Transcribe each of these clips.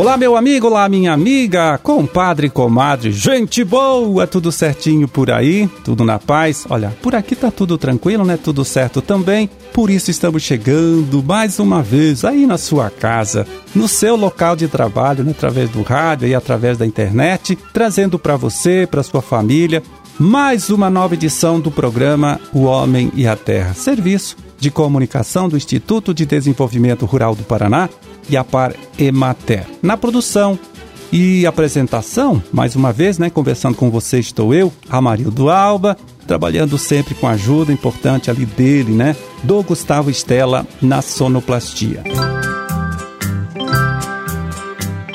Olá, meu amigo, olá, minha amiga, compadre, comadre, gente boa, tudo certinho por aí? Tudo na paz? Olha, por aqui tá tudo tranquilo, né? Tudo certo também. Por isso estamos chegando mais uma vez aí na sua casa, no seu local de trabalho, né? através do rádio e através da internet, trazendo para você, para sua família, mais uma nova edição do programa O Homem e a Terra, serviço de comunicação do Instituto de Desenvolvimento Rural do Paraná e a Par Emater. Na produção e apresentação, mais uma vez, né, conversando com você estou eu, Amarildo Alba, trabalhando sempre com a ajuda importante ali dele, né, do Gustavo Estela na sonoplastia.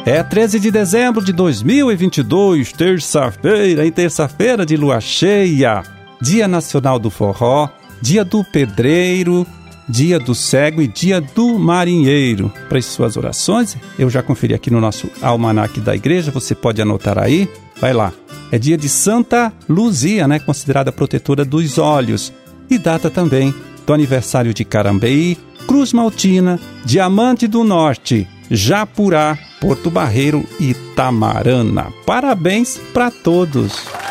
É 13 de dezembro de 2022, terça-feira, em terça-feira de lua cheia, Dia Nacional do Forró, Dia do Pedreiro, Dia do Cego e Dia do Marinheiro. Para as suas orações, eu já conferi aqui no nosso almanaque da igreja, você pode anotar aí. Vai lá. É dia de Santa Luzia, né, considerada protetora dos olhos, e data também do aniversário de Carambeí, Cruz Maltina, Diamante do Norte, Japurá, Porto Barreiro e Tamarana. Parabéns para todos.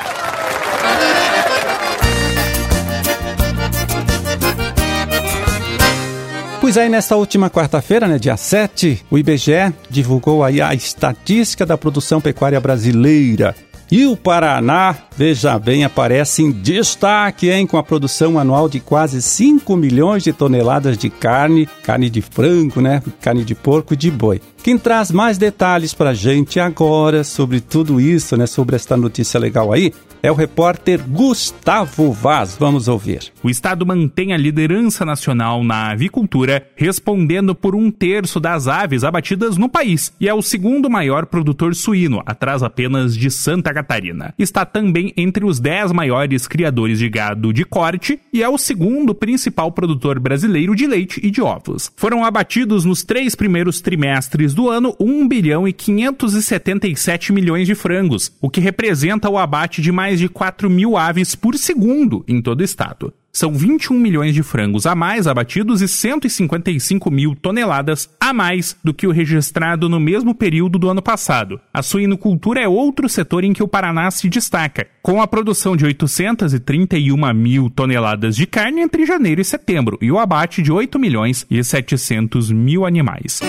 Pois aí, nesta última quarta-feira, né, dia 7, o IBGE divulgou aí a estatística da produção pecuária brasileira. E o Paraná, veja bem, aparece em destaque, hein, com a produção anual de quase 5 milhões de toneladas de carne, carne de frango, né, carne de porco e de boi. Quem traz mais detalhes para a gente agora sobre tudo isso, né, sobre esta notícia legal aí, é o repórter Gustavo Vaz. Vamos ouvir. O estado mantém a liderança nacional na avicultura, respondendo por um terço das aves abatidas no país e é o segundo maior produtor suíno, atrás apenas de Santa Catarina. Está também entre os dez maiores criadores de gado de corte e é o segundo principal produtor brasileiro de leite e de ovos. Foram abatidos nos três primeiros trimestres do ano 1 bilhão e 577 milhões de frangos, o que representa o abate de mais de 4 mil aves por segundo em todo o estado. São 21 milhões de frangos a mais abatidos e 155 mil toneladas a mais do que o registrado no mesmo período do ano passado. A suinocultura é outro setor em que o Paraná se destaca, com a produção de 831 mil toneladas de carne entre janeiro e setembro e o abate de 8 milhões e 700 mil animais.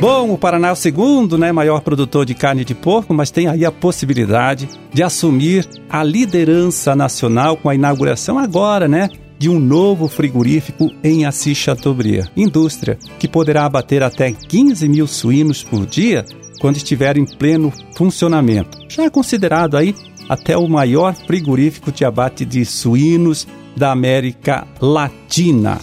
Bom, o Paraná é o segundo né, maior produtor de carne de porco, mas tem aí a possibilidade de assumir a liderança nacional com a inauguração agora, né? De um novo frigorífico em Assis Chateaubriand, indústria que poderá abater até 15 mil suínos por dia quando estiver em pleno funcionamento. Já é considerado aí até o maior frigorífico de abate de suínos da América Latina.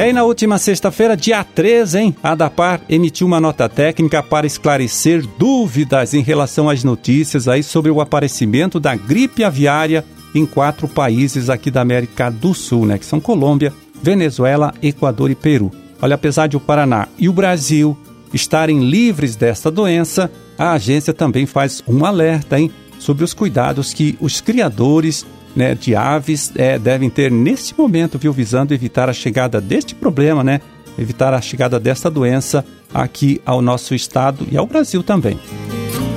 É, e na última sexta-feira, dia 13, hein, a DAPAR emitiu uma nota técnica para esclarecer dúvidas em relação às notícias aí sobre o aparecimento da gripe aviária em quatro países aqui da América do Sul, né, que são Colômbia, Venezuela, Equador e Peru. Olha, apesar de o Paraná e o Brasil estarem livres desta doença, a agência também faz um alerta, hein, sobre os cuidados que os criadores né, de aves é, devem ter neste momento, viu, visando evitar a chegada deste problema, né? Evitar a chegada desta doença aqui ao nosso estado e ao Brasil também.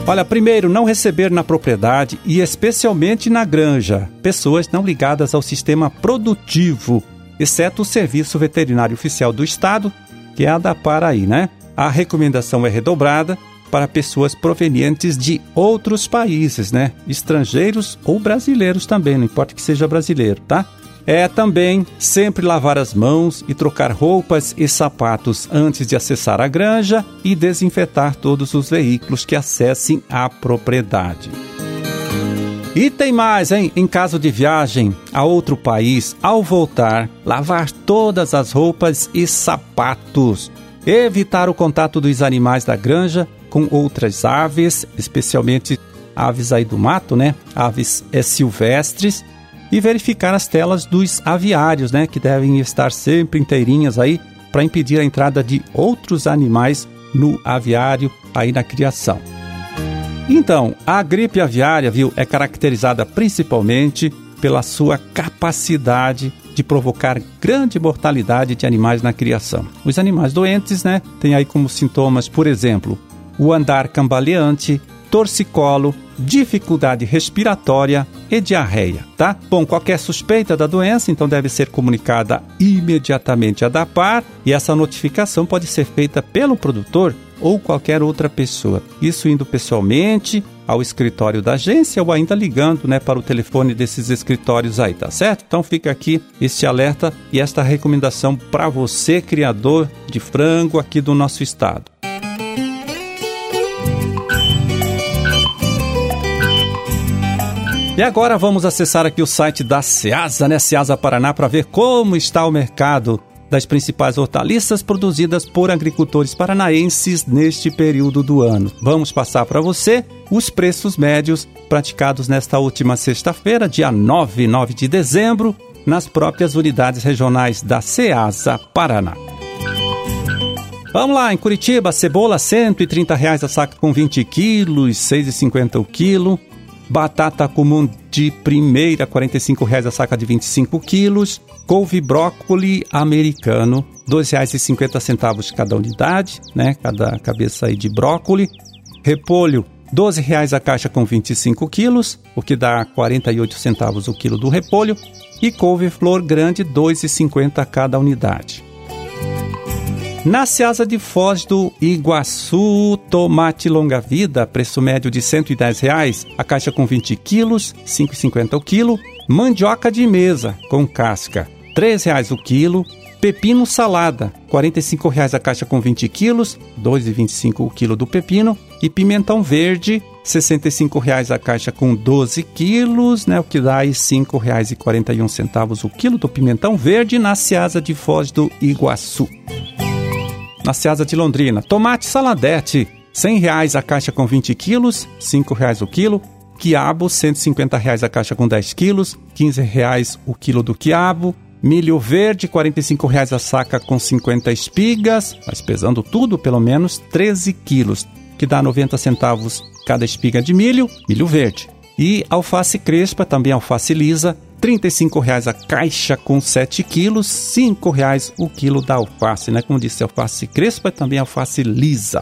Olha, primeiro, não receber na propriedade e especialmente na granja pessoas não ligadas ao sistema produtivo, exceto o Serviço Veterinário Oficial do Estado, que é a da Paraí, né? A recomendação é redobrada para pessoas provenientes de outros países, né? Estrangeiros ou brasileiros também, não importa que seja brasileiro, tá? É também sempre lavar as mãos e trocar roupas e sapatos antes de acessar a granja e desinfetar todos os veículos que acessem a propriedade. E tem mais, hein? Em caso de viagem a outro país, ao voltar, lavar todas as roupas e sapatos. Evitar o contato dos animais da granja com outras aves, especialmente aves aí do mato, né? Aves é, silvestres e verificar as telas dos aviários, né, que devem estar sempre inteirinhas aí para impedir a entrada de outros animais no aviário aí na criação. Então, a gripe aviária, viu, é caracterizada principalmente pela sua capacidade de provocar grande mortalidade de animais na criação. Os animais doentes, né, têm aí como sintomas, por exemplo, o andar cambaleante, torcicolo, dificuldade respiratória e diarreia, tá? Bom, qualquer suspeita da doença então deve ser comunicada imediatamente à DAPAR e essa notificação pode ser feita pelo produtor ou qualquer outra pessoa. Isso indo pessoalmente ao escritório da agência ou ainda ligando, né, para o telefone desses escritórios aí, tá certo? Então fica aqui este alerta e esta recomendação para você criador de frango aqui do nosso estado. E agora vamos acessar aqui o site da Ceasa, né, Ceasa Paraná, para ver como está o mercado das principais hortaliças produzidas por agricultores paranaenses neste período do ano. Vamos passar para você os preços médios praticados nesta última sexta-feira, dia 9, 9 de dezembro, nas próprias unidades regionais da Ceasa Paraná. Vamos lá, em Curitiba, cebola 130 reais a saca com 20 quilos, R$ 6,50 o quilo. Batata comum de primeira, 45 reais a saca de 25 quilos. Couve brócoli americano, R$ 2,50 cada unidade, né? Cada cabeça aí de brócoli. Repolho, R$ 12,00 a caixa com 25 quilos, o que dá 48 centavos o quilo do repolho. E couve-flor grande, R$ 2,50 cada unidade. Na Seasa de Foz do Iguaçu, tomate longa-vida, preço médio de 110 reais, a caixa com 20 quilos, R$ 5,50 o quilo. Mandioca de mesa, com casca, R$ 3,00 o quilo. Pepino salada, R$ 45,00 a caixa com 20 quilos, R$ 2,25 o quilo do pepino. E pimentão verde, R$ 65,00 a caixa com 12 quilos, né, o que dá R$ 5,41 o quilo do pimentão verde na Seasa de Foz do Iguaçu na Seasa de Londrina. Tomate saladete, R$ reais a caixa com 20 quilos, R$ reais o quilo. Quiabo, R$ reais a caixa com 10 quilos, R$ reais o quilo do quiabo. Milho verde, R$ reais a saca com 50 espigas, mas pesando tudo, pelo menos 13 quilos, que dá 90 centavos cada espiga de milho, milho verde. E alface crespa, também alface lisa, R$ 35,00 a caixa com 7 quilos, R$ 5,00 o quilo da alface, né? Como disse, alface crespa e também alface lisa.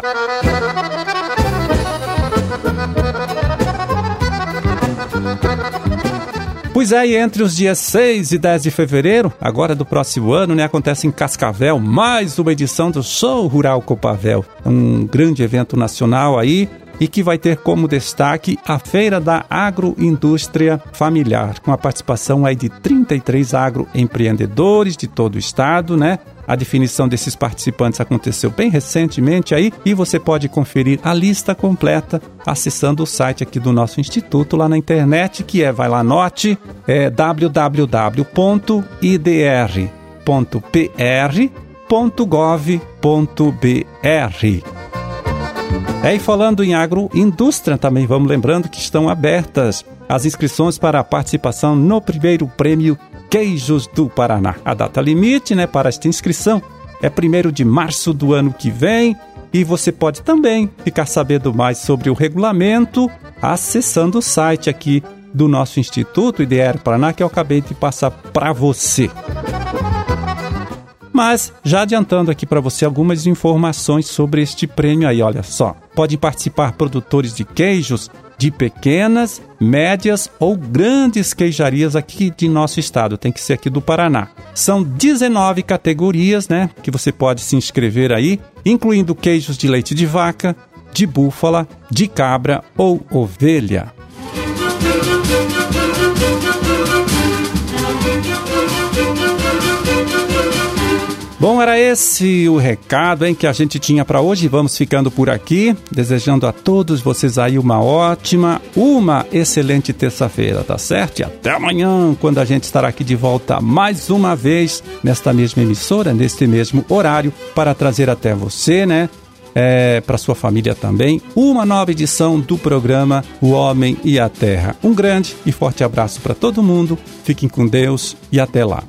Pois é, e entre os dias 6 e 10 de fevereiro, agora do próximo ano, né, acontece em Cascavel mais uma edição do Show Rural Copavel. Um grande evento nacional aí, e que vai ter como destaque a Feira da Agroindústria Familiar, com a participação aí de 33 agroempreendedores de todo o estado, né? A definição desses participantes aconteceu bem recentemente aí e você pode conferir a lista completa acessando o site aqui do nosso instituto lá na internet, que é, vai lá, note, é www.idr.pr.gov.br. É, e falando em agroindústria também, vamos lembrando que estão abertas as inscrições para a participação no primeiro prêmio Queijos do Paraná. A data limite né, para esta inscrição é 1 de março do ano que vem e você pode também ficar sabendo mais sobre o regulamento acessando o site aqui do nosso Instituto IDR Paraná que eu acabei de passar para você. Mas já adiantando aqui para você algumas informações sobre este prêmio aí, olha só. Podem participar produtores de queijos de pequenas, médias ou grandes queijarias aqui de nosso estado, tem que ser aqui do Paraná. São 19 categorias, né, que você pode se inscrever aí, incluindo queijos de leite de vaca, de búfala, de cabra ou ovelha. Bom, era esse o recado hein, que a gente tinha para hoje. Vamos ficando por aqui, desejando a todos vocês aí uma ótima, uma excelente terça-feira, tá certo? E até amanhã, quando a gente estará aqui de volta mais uma vez nesta mesma emissora, neste mesmo horário, para trazer até você, né? É, para sua família também, uma nova edição do programa O Homem e a Terra. Um grande e forte abraço para todo mundo, fiquem com Deus e até lá.